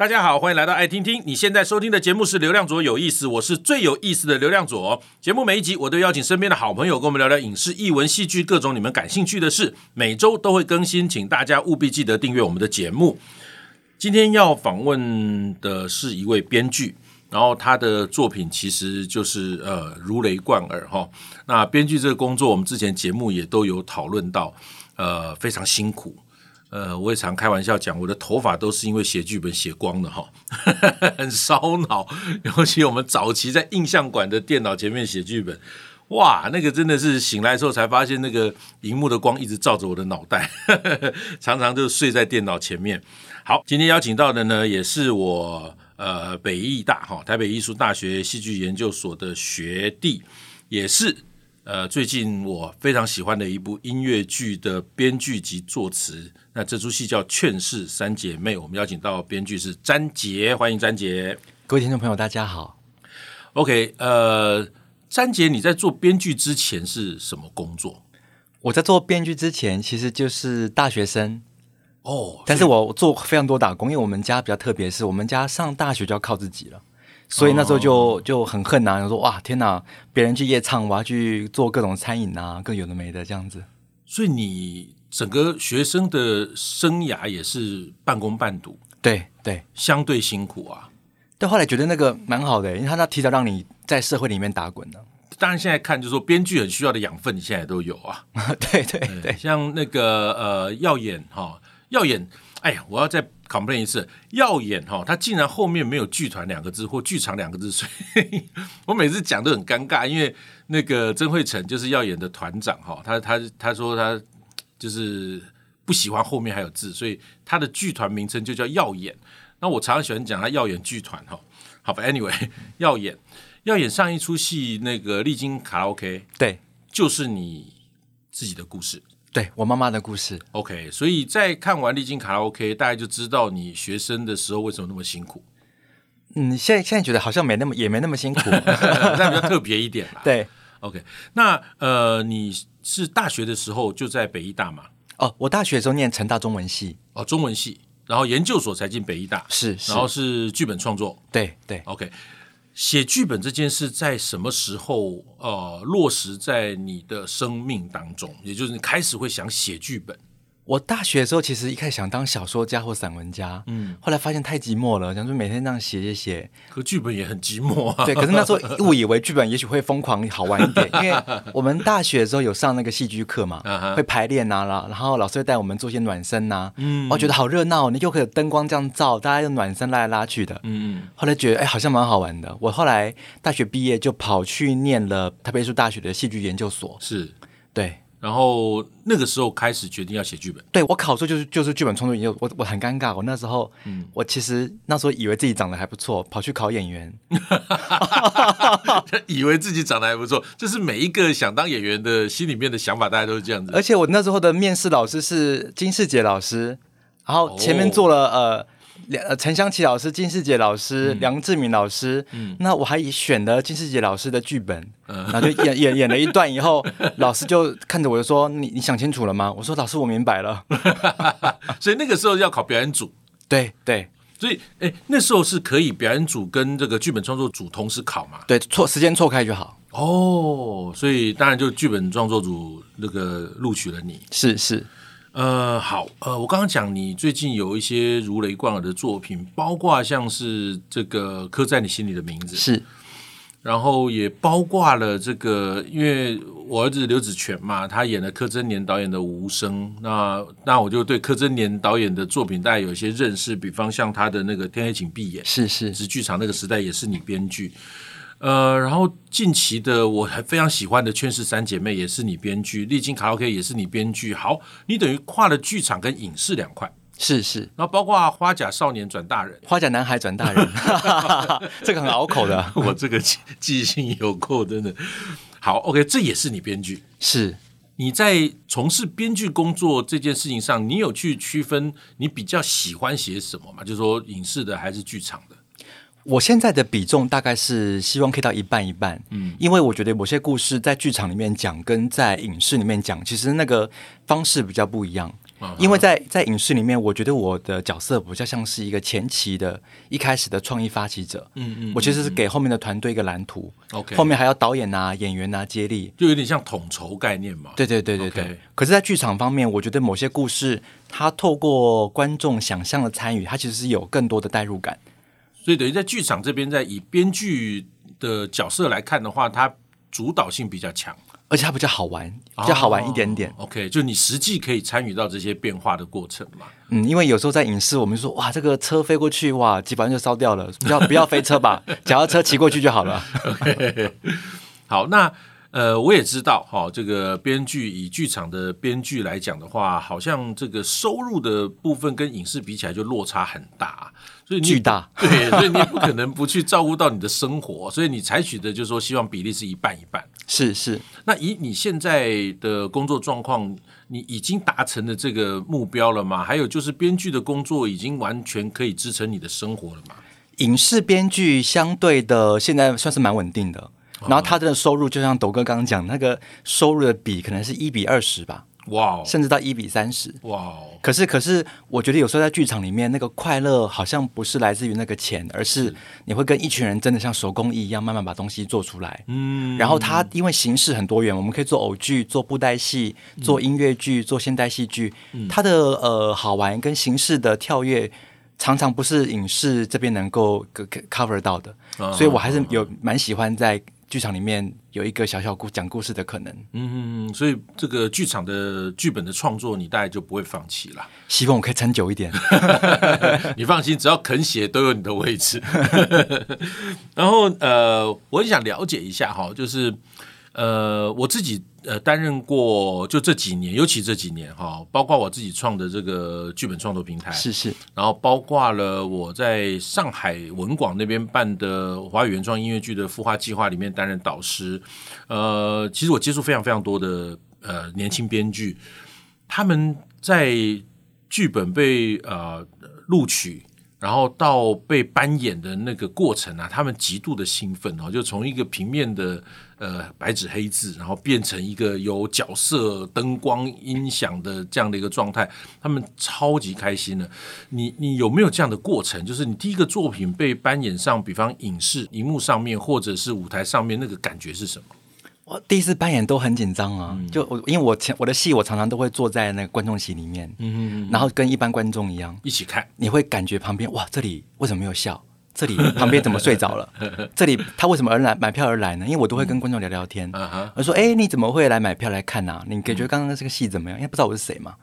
大家好，欢迎来到爱听听。你现在收听的节目是《流量左有意思》，我是最有意思的流量左。节目每一集我都邀请身边的好朋友跟我们聊聊影视、艺文、戏剧各种你们感兴趣的事，每周都会更新，请大家务必记得订阅我们的节目。今天要访问的是一位编剧，然后他的作品其实就是呃如雷贯耳哈。那编剧这个工作，我们之前节目也都有讨论到，呃，非常辛苦。呃，我也常开玩笑讲，我的头发都是因为写剧本写光的哈，很烧脑。尤其我们早期在印象馆的电脑前面写剧本，哇，那个真的是醒来的时候才发现，那个荧幕的光一直照着我的脑袋，常常就睡在电脑前面。好，今天邀请到的呢，也是我呃北艺大哈台北艺术大学戏剧研究所的学弟，也是。呃，最近我非常喜欢的一部音乐剧的编剧及作词，那这出戏叫《劝世三姐妹》，我们邀请到编剧是詹杰，欢迎詹杰。各位听众朋友，大家好。OK，呃，詹杰，你在做编剧之前是什么工作？我在做编剧之前，其实就是大学生哦，但是我做非常多打工，因为我们家比较特别，是我们家上大学就要靠自己了。所以那时候就就很恨呐、啊，说哇天哪，别人去夜唱，我要去做各种餐饮啊，各有的没的这样子。所以你整个学生的生涯也是半工半读，对对，相对辛苦啊。但后来觉得那个蛮好的，因为他那提早让你在社会里面打滚呢。当然现在看就是说，编剧很需要的养分，你现在都有啊。对对对，像那个呃，耀眼哈，耀眼。哎呀，我要再 complain 一次，耀眼哈，他竟然后面没有剧团两个字或剧场两个字，所以 我每次讲都很尴尬，因为那个曾慧成就是耀眼的团长哈，他他他说他就是不喜欢后面还有字，所以他的剧团名称就叫耀眼。那我常常喜欢讲他耀眼剧团哈，好吧，anyway，耀眼耀眼上一出戏那个历经卡拉 OK，对，就是你自己的故事。对我妈妈的故事，OK，所以在看完《丽晶卡拉 OK》，大家就知道你学生的时候为什么那么辛苦。嗯，现在现在觉得好像没那么也没那么辛苦，但比较特别一点啦。对，OK，那呃，你是大学的时候就在北艺大吗？哦，我大学的时候念成大中文系，哦，中文系，然后研究所才进北艺大，是，是，然后是剧本创作，对对，OK。写剧本这件事在什么时候呃落实在你的生命当中？也就是你开始会想写剧本。我大学的时候其实一开始想当小说家或散文家，嗯，后来发现太寂寞了，想说每天这样写写写，可剧本也很寂寞啊。对，可是那时候误以为剧本也许会疯狂好玩一点，因为我们大学的时候有上那个戏剧课嘛，会排练呐，然后老师会带我们做些暖身呐，嗯，我觉得好热闹，你又可以灯光这样照，大家用暖身拉来拉去的，嗯嗯，后来觉得哎好像蛮好玩的，我后来大学毕业就跑去念了台北艺术大学的戏剧研究所，是，对。然后那个时候开始决定要写剧本，对，我考出就是就是剧本创作研究，我我很尴尬，我那时候，嗯，我其实那时候以为自己长得还不错，跑去考演员，以为自己长得还不错，这是每一个想当演员的心里面的想法，大家都是这样子。而且我那时候的面试老师是金世杰老师，然后前面做了、哦、呃。呃，陈香琪老师、金世杰老师、嗯、梁志明老师，嗯，那我还选了金世杰老师的剧本，嗯，然后就演演演了一段以后，老师就看着我就说：“你你想清楚了吗？”我说：“老师，我明白了。”所以那个时候要考表演组，对对，所以哎，那时候是可以表演组跟这个剧本创作组同时考嘛？对，错时间错开就好。哦，所以当然就剧本创作组那个录取了你，是是。呃，好，呃，我刚刚讲你最近有一些如雷贯耳的作品，包括像是这个刻在你心里的名字，是，然后也包括了这个，因为我儿子刘子权嘛，他演了柯震年导演的《无声》，那那我就对柯震年导演的作品大概有一些认识，比方像他的那个《天黑请闭眼》，是是，是剧场那个时代也是你编剧。呃，然后近期的我还非常喜欢的《劝世三姐妹》也是你编剧，《历经卡拉 OK》也是你编剧。好，你等于跨了剧场跟影视两块，是是。然后包括《花甲少年转大人》，《花甲男孩转大人》这个很拗口的，我这个记记性有够真的。好，OK，这也是你编剧。是你在从事编剧工作这件事情上，你有去区分你比较喜欢写什么吗？就是说影视的还是剧场的？我现在的比重大概是希望可以到一半一半，嗯，因为我觉得某些故事在剧场里面讲跟在影视里面讲，其实那个方式比较不一样。嗯、因为在在影视里面，我觉得我的角色比较像是一个前期的一开始的创意发起者。嗯嗯，我其实是给后面的团队一个蓝图。OK，后面还要导演啊、演员啊接力，就有点像统筹概念嘛。对对对对对。可是，在剧场方面，我觉得某些故事，它透过观众想象的参与，它其实是有更多的代入感。所以，等于在剧场这边，在以编剧的角色来看的话，它主导性比较强。而且它比较好玩，比较好玩一点点。Oh, OK，就你实际可以参与到这些变化的过程嘛。嗯，因为有时候在影视，我们说哇，这个车飞过去，哇，基本上就烧掉了。不要不要飞车吧，脚踏车骑过去就好了。OK，好，那呃，我也知道哈、哦，这个编剧以剧场的编剧来讲的话，好像这个收入的部分跟影视比起来就落差很大。所以巨大，对，所以你不可能不去照顾到你的生活，所以你采取的就是说，希望比例是一半一半。是是，那以你现在的工作状况，你已经达成了这个目标了吗？还有就是编剧的工作已经完全可以支撑你的生活了吗？影视编剧相对的现在算是蛮稳定的，然后他的收入就像斗哥刚刚讲，那个收入的比可能是一比二十吧。哇，wow, 甚至到一比三十，哇！可是，可是，我觉得有时候在剧场里面，那个快乐好像不是来自于那个钱，而是你会跟一群人真的像手工艺一样，慢慢把东西做出来。嗯，然后它因为形式很多元，我们可以做偶剧、做布袋戏、做音乐剧、做现代戏剧。嗯、它的呃好玩跟形式的跳跃，常常不是影视这边能够 cover 到的，嗯、所以我还是有蛮喜欢在。剧场里面有一个小小故讲故事的可能，嗯，所以这个剧场的剧本的创作，你大概就不会放弃了。希望我可以撑久一点。你放心，只要肯写，都有你的位置。然后，呃，我很想了解一下哈，就是。呃，我自己呃担任过，就这几年，尤其这几年哈，包括我自己创的这个剧本创作平台，是是，然后包括了我在上海文广那边办的华语原创音乐剧的孵化计划里面担任导师，呃，其实我接触非常非常多的呃年轻编剧，他们在剧本被呃录取。然后到被搬演的那个过程啊，他们极度的兴奋哦，就从一个平面的呃白纸黑字，然后变成一个有角色、灯光、音响的这样的一个状态，他们超级开心的。你你有没有这样的过程？就是你第一个作品被搬演上，比方影视荧幕上面或者是舞台上面，那个感觉是什么？我第一次扮演都很紧张啊，嗯、就我因为我前我的戏我常常都会坐在那个观众席里面，嗯嗯嗯，然后跟一般观众一样。一起看，你会感觉旁边哇，这里为什么没有笑？这里旁边怎么睡着了？这里他为什么而来买票而来呢？因为我都会跟观众聊聊天。我说：“哎，你怎么会来买票来看呢？你感觉刚刚这个戏怎么样？因为不知道我是谁嘛，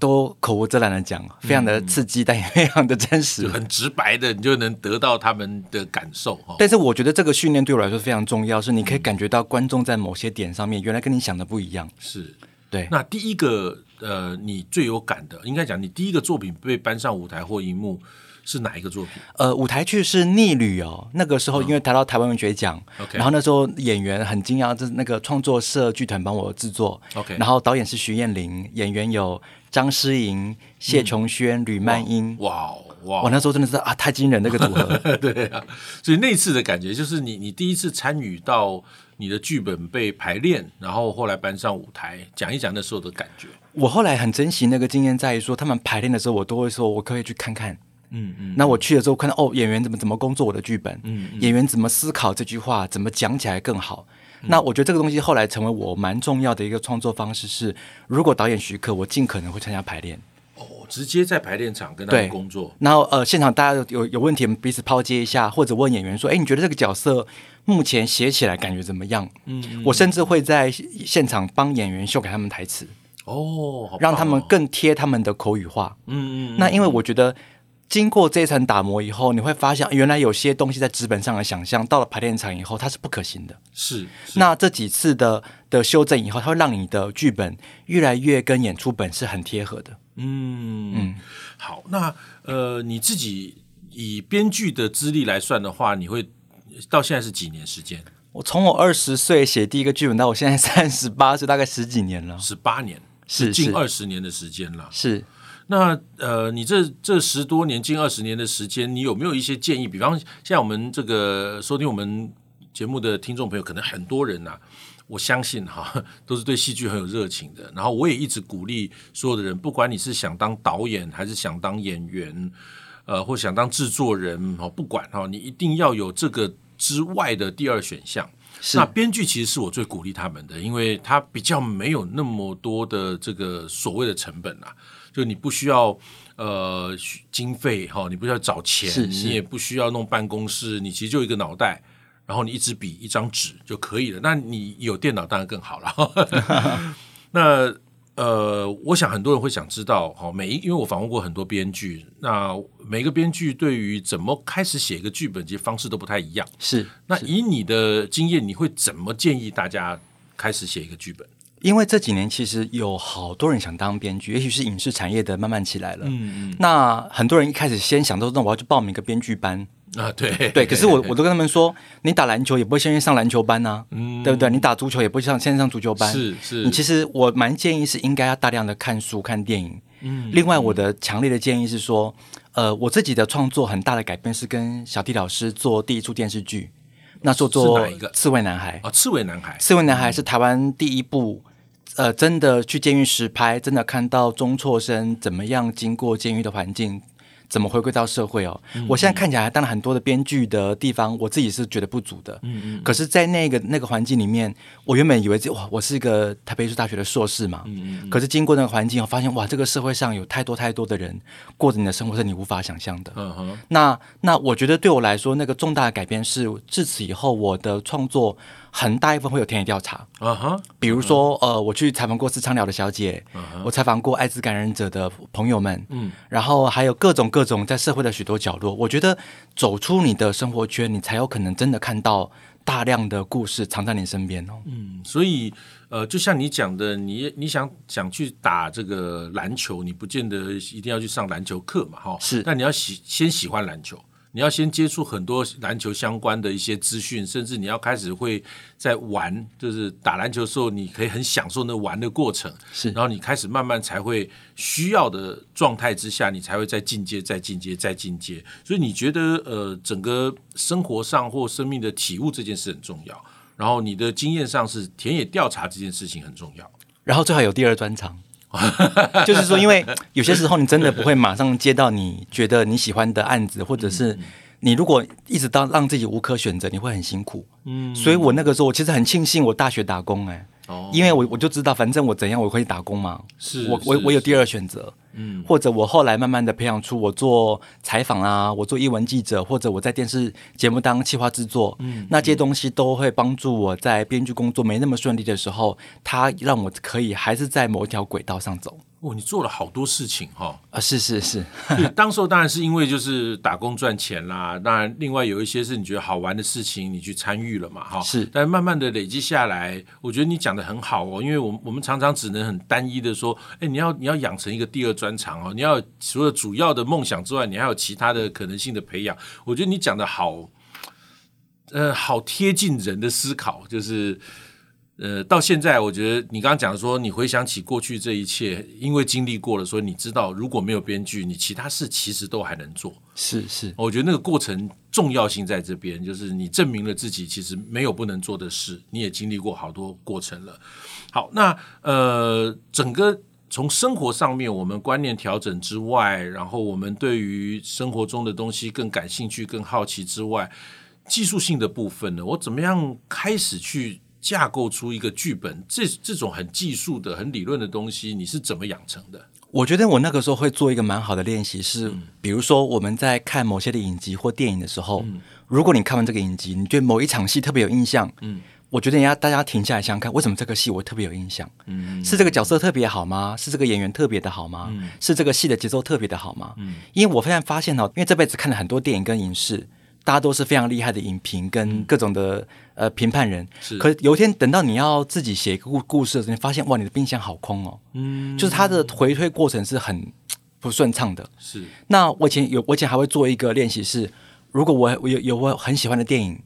都口无遮拦的讲，非常的刺激，但也 非常的真实，很直白的，你就能得到他们的感受。但是我觉得这个训练对我来说非常重要，是你可以感觉到观众在某些点上面原来跟你想的不一样。是对。那第一个呃，你最有感的，应该讲你第一个作品被搬上舞台或荧幕。是哪一个作品？呃，舞台剧是《逆旅》哦。那个时候因为得到台湾文学奖，Okay. 然后那时候演员很惊讶，这是那个创作社剧团帮我制作。OK，然后导演是徐燕玲，演员有张诗莹、谢琼轩、吕曼英。哇哇！我那时候真的是啊，太惊人那个组合。对啊，所以那次的感觉就是你你第一次参与到你的剧本被排练，然后后来搬上舞台，讲一讲那时候的感觉。我后来很珍惜那个经验，在于说他们排练的时候，我都会说，我可以去看看。嗯嗯，那我去了之后看到哦，演员怎么怎么工作我的剧本，嗯，嗯演员怎么思考这句话，怎么讲起来更好。嗯、那我觉得这个东西后来成为我蛮重要的一个创作方式是，如果导演许可，我尽可能会参加排练。哦，直接在排练场跟他们工作。然后呃，现场大家有有问题，彼此抛接一下，或者问演员说，哎，你觉得这个角色目前写起来感觉怎么样？嗯，嗯我甚至会在现场帮演员修改他们台词。哦，让他们更贴他们的口语化。嗯，嗯嗯。那因为我觉得。经过这一层打磨以后，你会发现原来有些东西在纸本上的想象，到了排练场以后，它是不可行的。是，是那这几次的的修正以后，它会让你的剧本越来越跟演出本是很贴合的。嗯嗯，好，那呃，你自己以编剧的资历来算的话，你会到现在是几年时间？我从我二十岁写第一个剧本到我现在三十八岁，大概十几年了。十八年，是近二十年的时间了。是。那呃，你这这十多年、近二十年的时间，你有没有一些建议？比方，像我们这个收听我们节目的听众朋友，可能很多人呐、啊，我相信哈，都是对戏剧很有热情的。然后我也一直鼓励所有的人，不管你是想当导演还是想当演员，呃，或想当制作人，哦，不管哈，你一定要有这个之外的第二选项。那编剧其实是我最鼓励他们的，因为他比较没有那么多的这个所谓的成本啊，就你不需要。呃，经费哈，你不需要找钱，是是你也不需要弄办公室，你其实就一个脑袋，然后你一支笔、一张纸就可以了。那你有电脑当然更好了。那呃，我想很多人会想知道，哈，每一因为我访问过很多编剧，那每个编剧对于怎么开始写一个剧本，其实方式都不太一样。是，那以你的经验，你会怎么建议大家开始写一个剧本？因为这几年其实有好多人想当编剧，也许是影视产业的慢慢起来了。嗯嗯。那很多人一开始先想到，那我要去报名一个编剧班啊，对对。可是我我都跟他们说，你打篮球也不会先去上篮球班呐，嗯，对不对？你打足球也不会上先上足球班。是是。你其实我蛮建议是应该要大量的看书、看电影。嗯。另外，我的强烈的建议是说，呃，我自己的创作很大的改变是跟小弟老师做第一出电视剧，那做做《刺猬男孩》啊，《刺猬男孩》。《刺猬男孩》是台湾第一部。呃，真的去监狱实拍，真的看到中辍生怎么样经过监狱的环境。怎么回归到社会哦？嗯、我现在看起来当然很多的编剧的地方，我自己是觉得不足的。嗯嗯。可是，在那个那个环境里面，我原本以为这哇，我是一个台北艺术大学的硕士嘛。嗯嗯。可是经过那个环境，我发现哇，这个社会上有太多太多的人过着你的生活是你无法想象的。嗯哼。那那我觉得对我来说，那个重大的改变是，自此以后我的创作很大一部分会有田野调查。啊哈。比如说呃，我去采访过私娼寮的小姐，我采访过艾滋感染者的朋友们。嗯。然后还有各种。各种在社会的许多角落，我觉得走出你的生活圈，你才有可能真的看到大量的故事藏在你身边哦。嗯，所以呃，就像你讲的，你你想想去打这个篮球，你不见得一定要去上篮球课嘛，哈。是，但你要喜先喜欢篮球。你要先接触很多篮球相关的一些资讯，甚至你要开始会在玩，就是打篮球的时候，你可以很享受那玩的过程。是，然后你开始慢慢才会需要的状态之下，你才会再进阶、再进阶、再进阶。所以你觉得，呃，整个生活上或生命的体悟这件事很重要。然后你的经验上是田野调查这件事情很重要。然后最好有第二专长。就是说，因为有些时候你真的不会马上接到你觉得你喜欢的案子，或者是你如果一直到让自己无可选择，你会很辛苦。嗯，所以我那个时候我其实很庆幸我大学打工哎、欸。哦，因为我我就知道，反正我怎样我可以打工嘛。是，我我我有第二选择。嗯，或者我后来慢慢的培养出我做采访啊，我做译文记者，或者我在电视节目当企划制作，嗯，那这些东西都会帮助我在编剧工作没那么顺利的时候，它让我可以还是在某一条轨道上走。哦，你做了好多事情哈、哦！啊，是是是，当时候当然是因为就是打工赚钱啦。当然，另外有一些是你觉得好玩的事情，你去参与了嘛，哈。是，但慢慢的累积下来，我觉得你讲的很好哦。因为我们我们常常只能很单一的说，哎，你要你要养成一个第二专长哦，你要除了主要的梦想之外，你还有其他的可能性的培养。我觉得你讲的好，呃，好贴近人的思考，就是。呃，到现在我觉得你刚刚讲说，你回想起过去这一切，因为经历过了，所以你知道如果没有编剧，你其他事其实都还能做。是是，我觉得那个过程重要性在这边，就是你证明了自己其实没有不能做的事，你也经历过好多过程了。好，那呃，整个从生活上面我们观念调整之外，然后我们对于生活中的东西更感兴趣、更好奇之外，技术性的部分呢，我怎么样开始去？架构出一个剧本，这这种很技术的、很理论的东西，你是怎么养成的？我觉得我那个时候会做一个蛮好的练习，是、嗯、比如说我们在看某些的影集或电影的时候，嗯、如果你看完这个影集，你觉得某一场戏特别有印象，嗯，我觉得你要大家停下来想想看，为什么这个戏我特别有印象？嗯，是这个角色特别好吗？是这个演员特别的好吗？嗯、是这个戏的节奏特别的好吗？嗯，因为我现在发现哦，因为这辈子看了很多电影跟影视。大家都是非常厉害的影评跟各种的、嗯、呃评判人，是。可是有一天等到你要自己写一个故故事的时候，你发现哇，你的冰箱好空哦。嗯。就是它的回推过程是很 不顺畅的。是。那我以前有，我以前还会做一个练习是，如果我我有有我很喜欢的电影，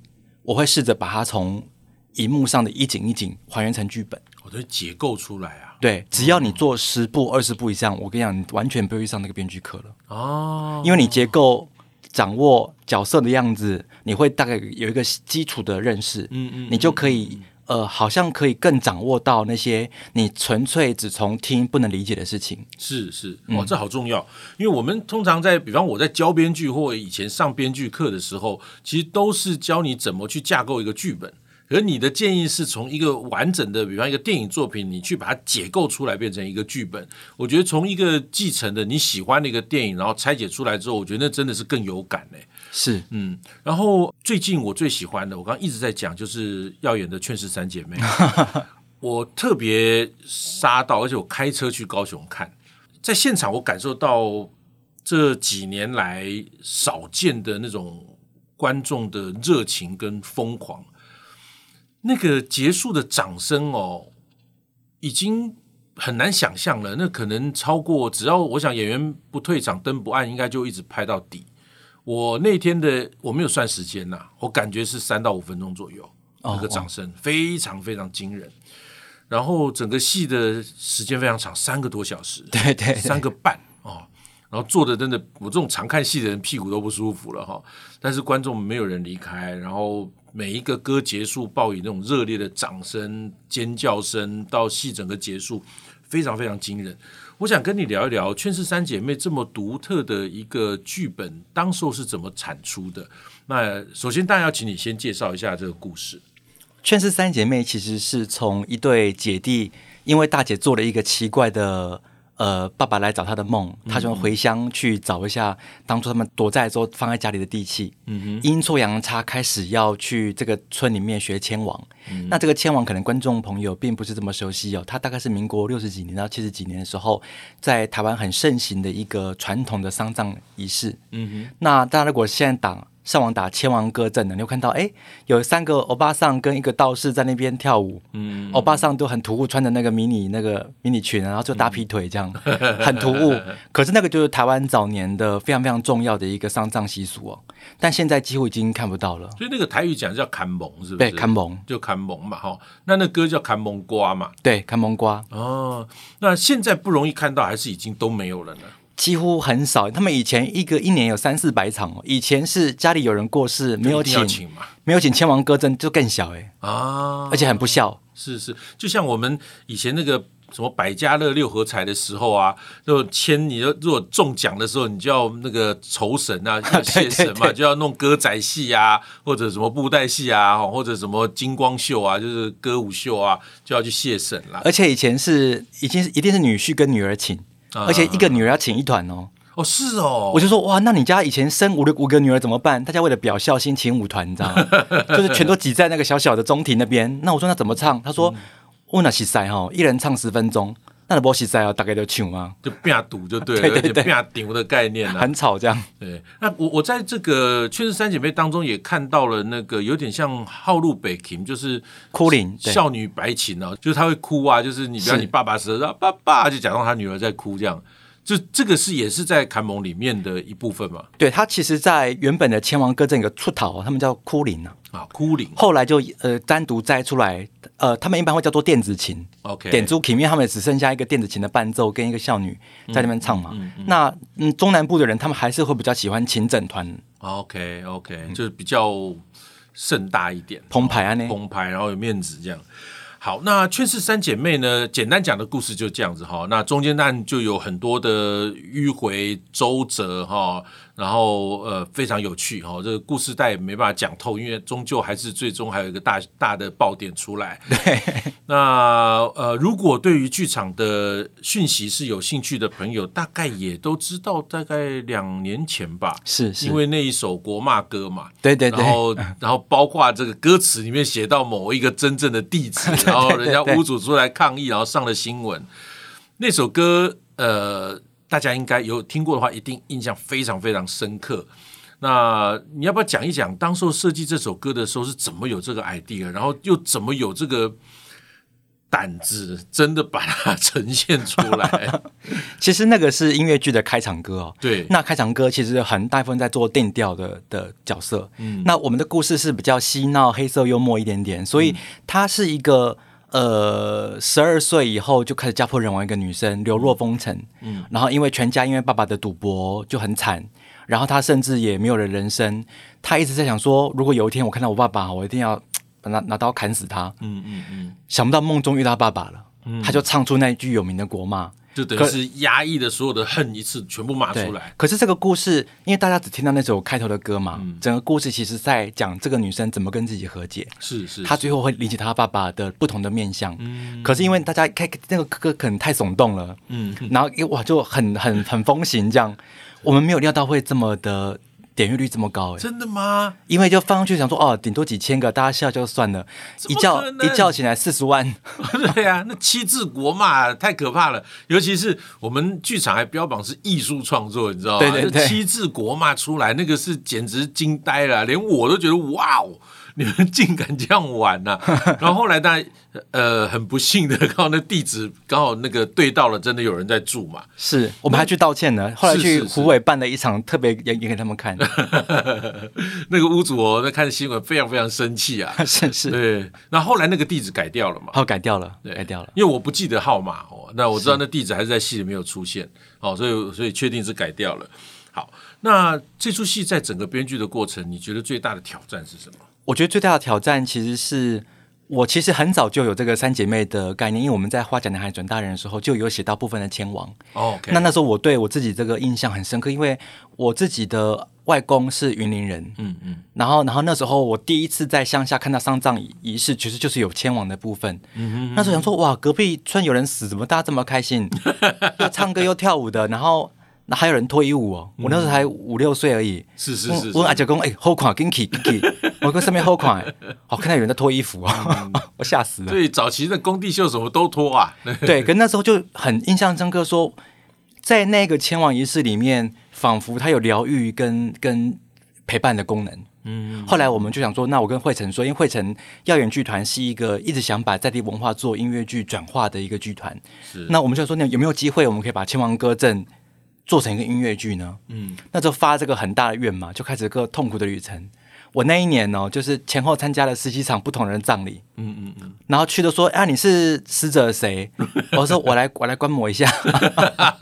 我会试着把它从荧幕上的一景一景还原成剧本。我都结构出来啊。对，只要你做十部、二十部以上，我跟你讲，你完全不会上那个编剧课了。哦。因为你结构。掌握角色的样子，你会大概有一个基础的认识，嗯嗯，你就可以呃，好像可以更掌握到那些你纯粹只从听不能理解的事情。是是，哇，这好重要，嗯、因为我们通常在，比方我在教编剧或以前上编剧课的时候，其实都是教你怎么去架构一个剧本。而你的建议是从一个完整的，比方一个电影作品，你去把它解构出来变成一个剧本。我觉得从一个继承的你喜欢的一个电影，然后拆解出来之后，我觉得那真的是更有感嘞。是，嗯。然后最近我最喜欢的，我刚刚一直在讲，就是耀眼的《劝世三姐妹》，我特别杀到，而且我开车去高雄看，在现场我感受到这几年来少见的那种观众的热情跟疯狂。那个结束的掌声哦，已经很难想象了。那可能超过，只要我想演员不退场、灯不暗，应该就一直拍到底。我那天的我没有算时间呐，我感觉是三到五分钟左右，那个掌声非常非常惊人。然后整个戏的时间非常长，三个多小时，对对，三个半哦。然后坐的真的，我这种常看戏的人屁股都不舒服了哈。但是观众没有人离开，然后。每一个歌结束，报以那种热烈的掌声、尖叫声，到戏整个结束，非常非常惊人。我想跟你聊一聊《劝世三姐妹》这么独特的一个剧本，当时候是怎么产出的？那首先，当然要请你先介绍一下这个故事。《劝世三姐妹》其实是从一对姐弟，因为大姐做了一个奇怪的。呃，爸爸来找他的梦，他就回乡去找一下当初他们躲在之后放在家里的地契。嗯哼，阴错阳差开始要去这个村里面学迁亡。嗯、那这个迁亡可能观众朋友并不是这么熟悉哦，他大概是民国六十几年到七十几年的时候，在台湾很盛行的一个传统的丧葬仪式。嗯哼，那大家如果现在打。上网打千王歌阵的，你会看到，哎，有三个欧巴桑跟一个道士在那边跳舞。嗯，欧巴桑都很突兀，穿的那个迷你那个迷你裙，然后就大劈腿这样，嗯、很突兀。可是那个就是台湾早年的非常非常重要的一个丧葬习俗哦，但现在几乎已经看不到了。所以那个台语讲叫砍蒙，是不是？对，砍蒙就砍蒙嘛，哈。那那歌叫砍蒙瓜嘛？对，砍蒙瓜。哦，那现在不容易看到，还是已经都没有了呢？几乎很少，他们以前一个一年有三四百场哦。以前是家里有人过世，没有请，请没有请千王歌阵就更小哎啊，而且很不孝。是是，就像我们以前那个什么百家乐六合彩的时候啊，就签你如果中奖的时候，你就要那个酬神啊，要谢神嘛，就要弄歌仔戏啊，或者什么布袋戏啊，或者什么金光秀啊，就是歌舞秀啊，就要去谢神了。而且以前是已经是一定是女婿跟女儿请。而且一个女儿要请一团哦，哦是哦，我就说哇，那你家以前生五六五个女儿怎么办？大家为了表孝心请五团，你知道吗？就是全都挤在那个小小的中庭那边。那我说那怎么唱？他说我那西塞哈，一人唱十分钟。那不是在啊，大概就唱啊？就变赌就对了，对 对对，变顶的概念啊很吵这样。对，那我我在这个《劝世三姐妹》当中也看到了那个有点像浩路北琴，就是哭灵少女白琴哦，就是她会哭啊，就是你比如你爸爸死了，爸爸就假装他女儿在哭这样。就这个是也是在牵亡里面的一部分嘛？对，他其实，在原本的千王歌阵有个出逃，他们叫哭灵啊，啊哭灵，后来就呃单独摘出来，呃，他们一般会叫做电子琴，OK，点珠琴，因为他们只剩下一个电子琴的伴奏跟一个少女在那边唱嘛。嗯嗯嗯、那嗯中南部的人，他们还是会比较喜欢琴整团，OK OK，、嗯、就是比较盛大一点，澎湃啊，那。澎湃，然后有面子这样。好，那劝世三姐妹呢？简单讲的故事就这样子哈。那中间当然就有很多的迂回周折哈。然后呃非常有趣哈、哦，这个故事带也没办法讲透，因为终究还是最终还有一个大大的爆点出来。对，那呃如果对于剧场的讯息是有兴趣的朋友，大概也都知道，大概两年前吧，是，是。因为那一首国骂歌嘛，对对对，然后 然后包括这个歌词里面写到某一个真正的地址，然后人家屋主出来抗议，然后上了新闻，那首歌呃。大家应该有听过的话，一定印象非常非常深刻。那你要不要讲一讲当时候设计这首歌的时候是怎么有这个 idea，然后又怎么有这个胆子，真的把它呈现出来？其实那个是音乐剧的开场歌哦。对，那开场歌其实很大部分在做定调的的角色。嗯，那我们的故事是比较嬉闹、黑色幽默一点点，所以它是一个。呃，十二岁以后就开始家破人亡一个女生，流落风尘。嗯，然后因为全家因为爸爸的赌博就很惨，然后她甚至也没有了人生。她一直在想说，如果有一天我看到我爸爸，我一定要拿拿刀砍死他。嗯嗯嗯，想不到梦中遇到爸爸了，嗯、他就唱出那一句有名的国骂。就等于是压抑的所有的恨一次全部骂出来。可是这个故事，因为大家只听到那首开头的歌嘛，嗯、整个故事其实在讲这个女生怎么跟自己和解。是是，她最后会理解她爸爸的不同的面相。嗯，可是因为大家开那个歌可能太耸动了，嗯，然后哇就很很很风行这样，我们没有料到会这么的。点阅率这么高欸，真的吗？因为就放上去想说哦，顶多几千个，大家笑就算了。一叫一叫起来四十万，对呀、啊，那七字国骂太可怕了。尤其是我们剧场还标榜是艺术创作，你知道吗？对对对，七字国骂出来，那个是简直惊呆了，连我都觉得哇哦。你们竟敢这样玩呐、啊！然后后来，大家呃很不幸的，刚好那地址刚好那个对到了，真的有人在住嘛？是我们还去道歉呢。后来去湖北办了一场特别演演给他们看。那个屋主哦，在看新闻非常非常生气啊！是是。对，那后来那个地址改掉了嘛？哦，改掉了，对，改掉了。因为我不记得号码哦，那我知道那地址还是在戏里没有出现哦，所以所以确定是改掉了。好，那这出戏在整个编剧的过程，你觉得最大的挑战是什么？我觉得最大的挑战其实是我其实很早就有这个三姐妹的概念，因为我们在《花甲男孩转大人》的时候就有写到部分的迁亡。哦，okay. 那那时候我对我自己这个印象很深刻，因为我自己的外公是云林人，嗯嗯，然后然后那时候我第一次在乡下看到丧葬仪式，其实就是有迁亡的部分。嗯哼，那时候想说哇，隔壁村有人死，怎么大家这么开心，又唱歌又跳舞的，然后。那还有人脱衣舞哦，我那时候才五六岁而已。是是是，我阿姐讲，哎，好看，紧起紧起，我跟上面好看，好看到有人在脱衣服啊，我吓死了。对，早期的工地秀什么都脱啊。对，可那时候就很印象深刻，说在那个迁亡仪式里面，仿佛它有疗愈跟跟陪伴的功能。嗯。后来我们就想说，那我跟惠成说，因为惠成耀眼剧团是一个一直想把在地文化做音乐剧转化的一个剧团。是。那我们就说，那有没有机会，我们可以把千王歌阵。做成一个音乐剧呢？嗯，那就发这个很大的愿嘛，就开始一个痛苦的旅程。我那一年呢、哦，就是前后参加了十几场不同人的葬礼。嗯嗯嗯，然后去的说啊，你是死者谁？我说我来我来观摩一下。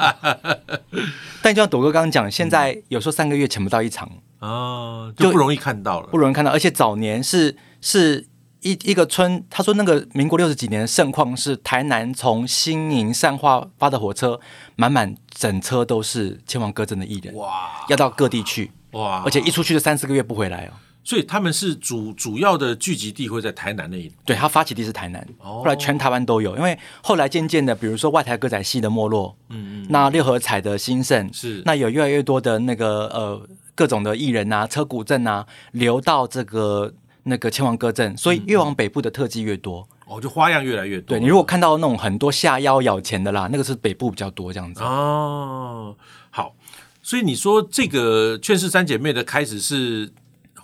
但就像朵哥刚刚讲，现在有时候三个月请不到一场哦，就不容易看到了，不容易看到。而且早年是是。一一个村，他说那个民国六十几年的盛况是台南从新营善化发的火车，满满整车都是前往歌阵的艺人，哇，要到各地去，哇，而且一出去就三四个月不回来哦。所以他们是主主要的聚集地会在台南那一，对，他发起地是台南，后来全台湾都有，因为后来渐渐的，比如说外台歌仔戏的没落，嗯嗯，那六合彩的兴盛是，那有越来越多的那个呃各种的艺人啊，车古镇啊，流到这个。那个千王歌阵，所以越往北部的特技越多，哦，就花样越来越多。对，你如果看到那种很多下腰咬钱的啦，那个是北部比较多这样子。哦，好，所以你说这个劝世三姐妹的开始是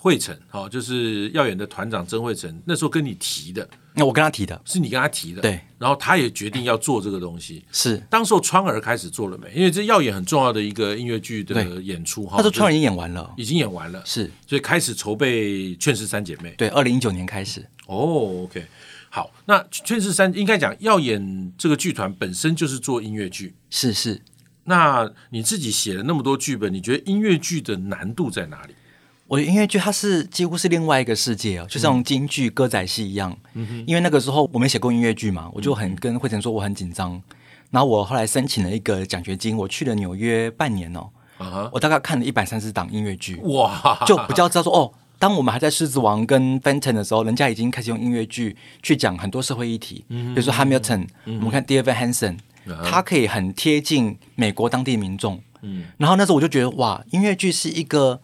慧成，哦，就是耀眼的团长曾惠成那时候跟你提的。那我跟他提的，是你跟他提的，对。然后他也决定要做这个东西，是。当时候川儿开始做了没？因为这耀眼很重要的一个音乐剧的演出哈。他说川儿已经演完了，已经演完了，是。所以开始筹备《劝世三姐妹》。对，二零一九年开始。哦，OK，好。那《劝世三》应该讲耀眼这个剧团本身就是做音乐剧，是是。那你自己写了那么多剧本，你觉得音乐剧的难度在哪里？我的音乐剧它是几乎是另外一个世界哦，就像京剧、歌仔戏一样。嗯。因为那个时候我没写过音乐剧嘛，我就很跟慧晨说我很紧张。然后我后来申请了一个奖学金，我去了纽约半年哦。Uh huh. 我大概看了一百三十档音乐剧，哇，就比较知道说哦，当我们还在《狮子王》跟《Fenton》的时候，人家已经开始用音乐剧去讲很多社会议题，嗯、比如说《Hamilton》，我们看 Dear Evan Hansen，他可以很贴近美国当地民众。嗯。然后那时候我就觉得哇，音乐剧是一个。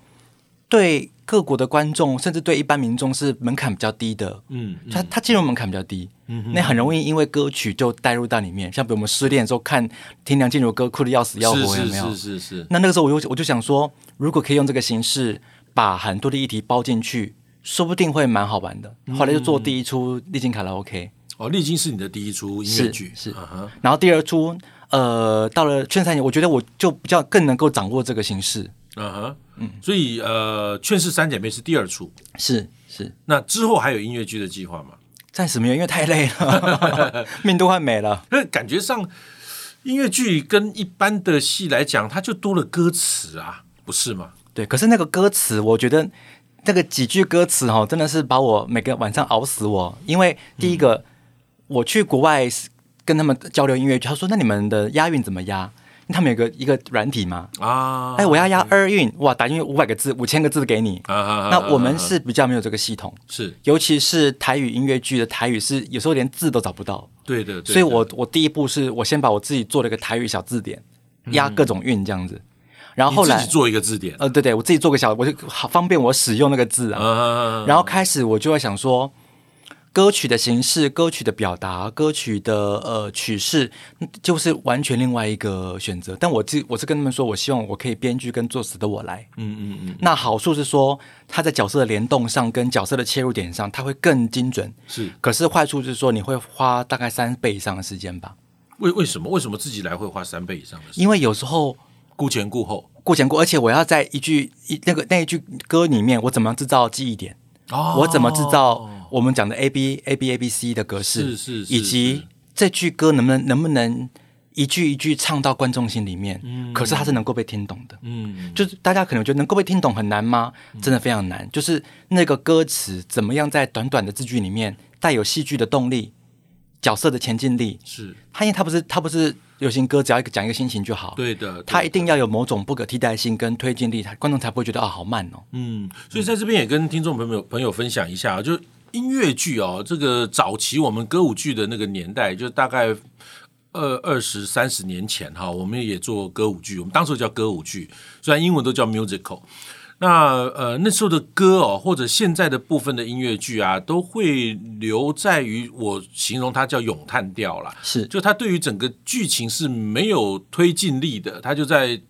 对各国的观众，甚至对一般民众是门槛比较低的。嗯，嗯他他进入门槛比较低，嗯，那很容易因为歌曲就带入到里面。像比如我们失恋的时候看听梁静茹歌，哭的要死要活，有没有？是是是是。那那个时候我就我就想说，如果可以用这个形式把很多的议题包进去，说不定会蛮好玩的。后来就做第一出《丽晶卡拉 OK》。哦，《丽晶》是你的第一出音乐剧，是。是 uh huh、然后第二出，呃，到了《劝三年》，我觉得我就比较更能够掌握这个形式。嗯哼，嗯，所以呃，《劝世三姐妹》是第二出，是是。那之后还有音乐剧的计划吗？暂时没有，因为太累了，命都快没了。那感觉上，音乐剧跟一般的戏来讲，它就多了歌词啊，不是吗？对，可是那个歌词，我觉得那个几句歌词哈，真的是把我每个晚上熬死我。因为第一个，嗯、我去国外跟他们交流音乐剧，他说：“那你们的押韵怎么押？”他们有个一个软体嘛。啊，哎，我要押二韵，哇，打进去五百个字、五千个字给你。啊、那我们是比较没有这个系统，是，尤其是台语音乐剧的台语是有时候连字都找不到。对的，对的，所以我我第一步是我先把我自己做了一个台语小字典，押各种韵这样子，嗯、然后后来自己做一个字典，呃，对对，我自己做个小，我就好方便我使用那个字啊。啊。然后开始我就会想说。歌曲的形式、歌曲的表达、歌曲的呃曲式，就是完全另外一个选择。但我自我是跟他们说，我希望我可以编剧跟作词的我来。嗯嗯嗯。那好处是说，他在角色的联动上跟角色的切入点上，他会更精准。是。可是坏处是说，你会花大概三倍以上的时间吧？为为什么？为什么自己来会花三倍以上的时间？因为有时候顾前顾后，顾前顾，而且我要在一句一那个那一句歌里面，我怎么样制造记忆点？哦。我怎么制造？我们讲的 A B A B A B C 的格式，是是，是，以及这句歌能不能能不能一句一句唱到观众心里面？嗯，可是它是能够被听懂的。嗯，就是大家可能觉得能够被听懂很难吗？真的非常难。就是那个歌词怎么样在短短的字句里面带有戏剧的动力，角色的前进力。是，它因为它不是它不是。流行歌只要一个讲一个心情就好，对的，它一定要有某种不可替代性跟推进力，他观众才不会觉得啊、哦、好慢哦。嗯，所以在这边也跟听众朋友朋友分享一下，就音乐剧哦，这个早期我们歌舞剧的那个年代，就大概二二十三十年前哈，我们也做歌舞剧，我们当时叫歌舞剧，虽然英文都叫 musical。那呃那时候的歌哦，或者现在的部分的音乐剧啊，都会留在于我形容它叫咏叹调啦，是，就它对于整个剧情是没有推进力的，它就在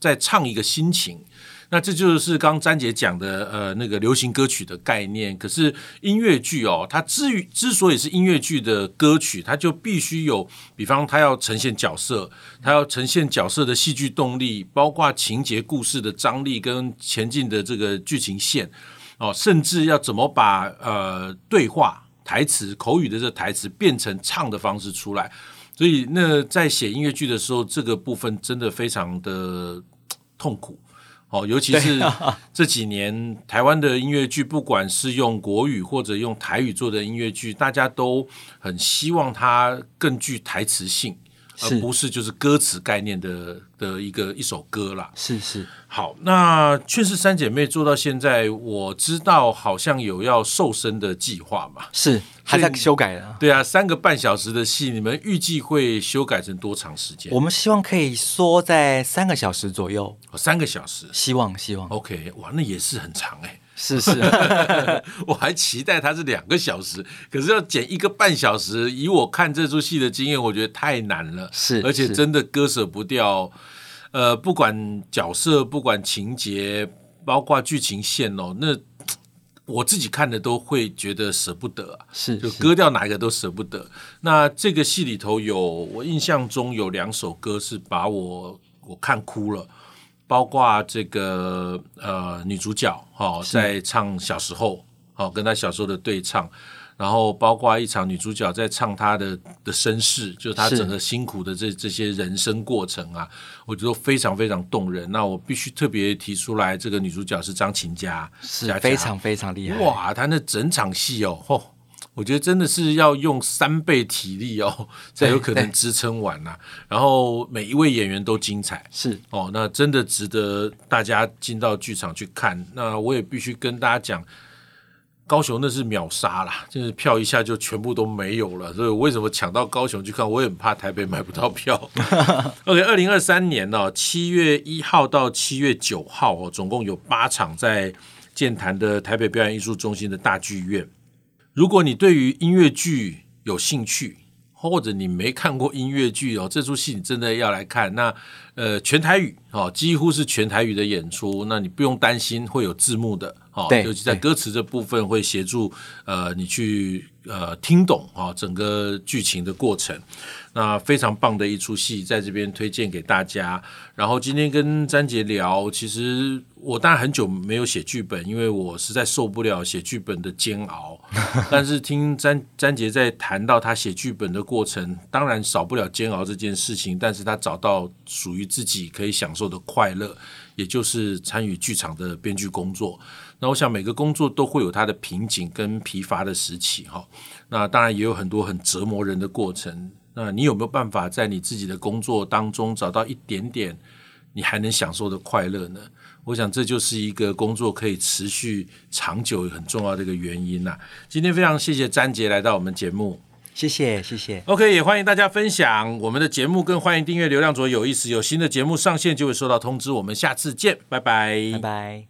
在唱一个心情。那这就是刚詹姐讲的，呃，那个流行歌曲的概念。可是音乐剧哦，它之于之所以是音乐剧的歌曲，它就必须有，比方它要呈现角色，它要呈现角色的戏剧动力，包括情节故事的张力跟前进的这个剧情线哦，甚至要怎么把呃对话台词口语的这台词变成唱的方式出来。所以那在写音乐剧的时候，这个部分真的非常的痛苦。哦，尤其是 这几年台湾的音乐剧，不管是用国语或者用台语做的音乐剧，大家都很希望它更具台词性。而不是就是歌词概念的的一个一首歌啦。是是，好，那《劝世三姐妹》做到现在，我知道好像有要瘦身的计划嘛。是，还在修改的。对啊，三个半小时的戏，你们预计会修改成多长时间？我们希望可以缩在三个小时左右。哦，三个小时，希望希望。OK，哇，那也是很长哎、欸。是是，我还期待它是两个小时，可是要剪一个半小时，以我看这出戏的经验，我觉得太难了。是，而且真的割舍不掉。呃，不管角色，不管情节，包括剧情线哦，那我自己看的都会觉得舍不得。是，就割掉哪一个都舍不得。那这个戏里头有，我印象中有两首歌是把我我看哭了。包括这个呃女主角哈、哦、在唱小时候，哦、跟她小时候的对唱，然后包括一场女主角在唱她的的身世，就是她整个辛苦的这这些人生过程啊，我觉得非常非常动人。那我必须特别提出来，这个女主角是张琴佳，是非常非常厉害。哇，她那整场戏哦。哦我觉得真的是要用三倍体力哦，才有可能支撑完呐、啊。然后每一位演员都精彩，是哦，那真的值得大家进到剧场去看。那我也必须跟大家讲，高雄那是秒杀啦，就是票一下就全部都没有了。所以我为什么抢到高雄去看？我也很怕台北买不到票。OK，二零二三年呢、哦，七月一号到七月九号哦，总共有八场在剑潭的台北表演艺术中心的大剧院。如果你对于音乐剧有兴趣，或者你没看过音乐剧哦，这出戏你真的要来看。那呃，全台语哦，几乎是全台语的演出，那你不用担心会有字幕的哦，尤其在歌词这部分会协助呃你去呃听懂啊整个剧情的过程。那非常棒的一出戏，在这边推荐给大家。然后今天跟詹杰聊，其实我当然很久没有写剧本，因为我实在受不了写剧本的煎熬。但是听詹詹杰在谈到他写剧本的过程，当然少不了煎熬这件事情，但是他找到属于自己可以享受的快乐，也就是参与剧场的编剧工作。那我想每个工作都会有它的瓶颈跟疲乏的时期哈。那当然也有很多很折磨人的过程。那你有没有办法在你自己的工作当中找到一点点你还能享受的快乐呢？我想这就是一个工作可以持续长久很重要的一个原因呐。今天非常谢谢詹杰来到我们节目。谢谢谢谢，OK，也欢迎大家分享我们的节目，更欢迎订阅流量左有意思，有新的节目上线就会收到通知。我们下次见，拜拜，拜拜。